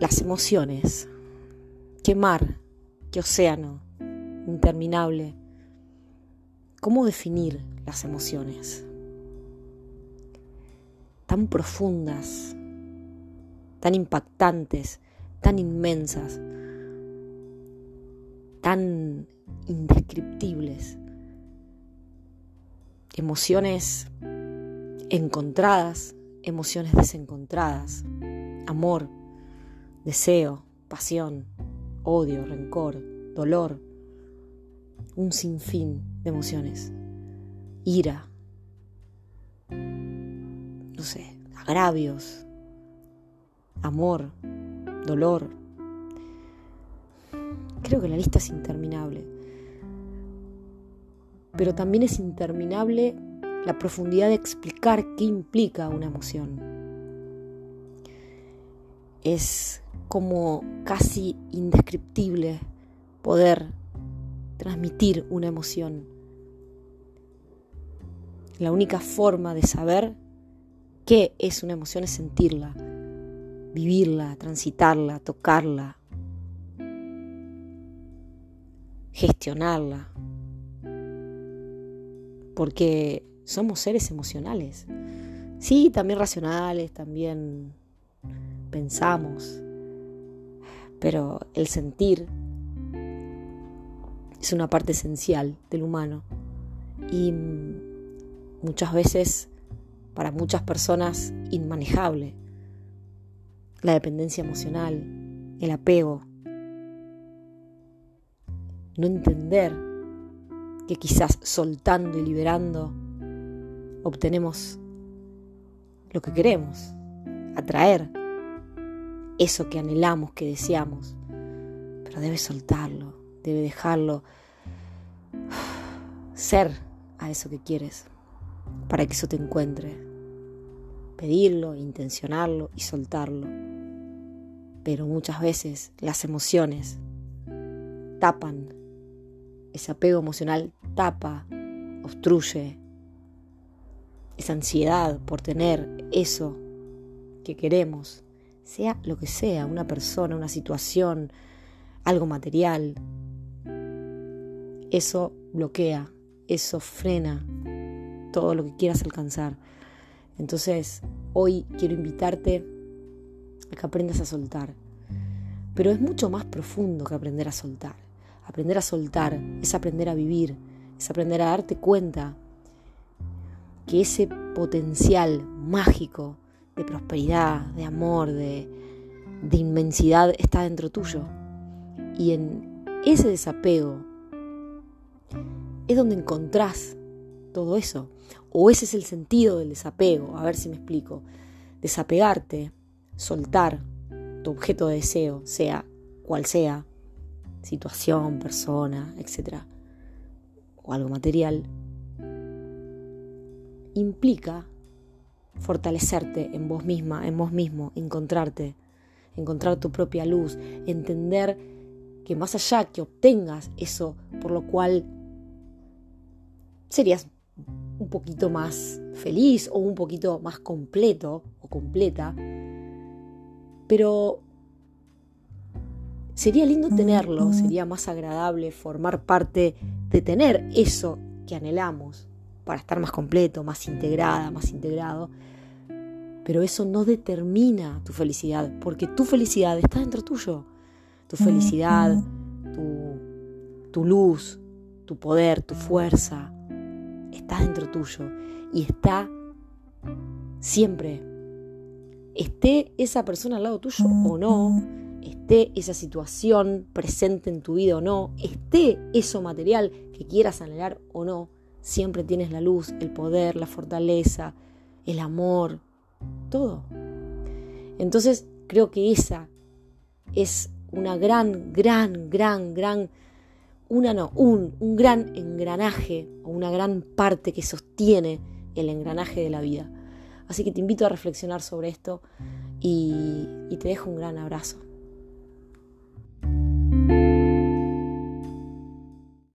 las emociones. Qué mar, qué océano interminable. ¿Cómo definir las emociones? Tan profundas, tan impactantes, tan inmensas, tan indescriptibles. Emociones encontradas, emociones desencontradas, amor, deseo, pasión, odio, rencor, dolor, un sinfín de emociones, ira, no sé, agravios, amor, dolor. Creo que la lista es interminable. Pero también es interminable la profundidad de explicar qué implica una emoción. Es como casi indescriptible poder transmitir una emoción. La única forma de saber qué es una emoción es sentirla, vivirla, transitarla, tocarla, gestionarla. Porque somos seres emocionales. Sí, también racionales, también pensamos. Pero el sentir es una parte esencial del humano. Y muchas veces, para muchas personas, inmanejable. La dependencia emocional, el apego. No entender que quizás soltando y liberando obtenemos lo que queremos, atraer eso que anhelamos, que deseamos. Pero debes soltarlo, debe dejarlo ser a eso que quieres, para que eso te encuentre. Pedirlo, intencionarlo y soltarlo. Pero muchas veces las emociones tapan, ese apego emocional tapa, obstruye, esa ansiedad por tener eso que queremos, sea lo que sea, una persona, una situación, algo material, eso bloquea, eso frena todo lo que quieras alcanzar. Entonces, hoy quiero invitarte a que aprendas a soltar. Pero es mucho más profundo que aprender a soltar. Aprender a soltar es aprender a vivir, es aprender a darte cuenta que ese potencial mágico de prosperidad, de amor, de, inmensidad está dentro tuyo. Y en ese desapego es donde encontrás todo eso. O ese es el sentido del desapego, a ver si me explico. Desapegarte, soltar tu objeto de deseo, sea cual sea, situación, persona, etc. O algo material, implica fortalecerte en vos misma, en vos mismo, encontrarte, encontrar tu propia luz, entender que más allá que obtengas eso por lo cual serías un poquito más feliz o un poquito más completo o completa, pero sería lindo tenerlo, sería más agradable formar parte de tener eso que anhelamos para estar más completo, más integrada, más integrado. Pero eso no determina tu felicidad, porque tu felicidad está dentro tuyo. Tu felicidad, tu, tu luz, tu poder, tu fuerza, está dentro tuyo. Y está siempre. Esté esa persona al lado tuyo o no, esté esa situación presente en tu vida o no, esté eso material que quieras anhelar o no, Siempre tienes la luz, el poder, la fortaleza, el amor, todo. Entonces creo que esa es una gran, gran, gran, gran, una no, un, un gran engranaje o una gran parte que sostiene el engranaje de la vida. Así que te invito a reflexionar sobre esto y, y te dejo un gran abrazo.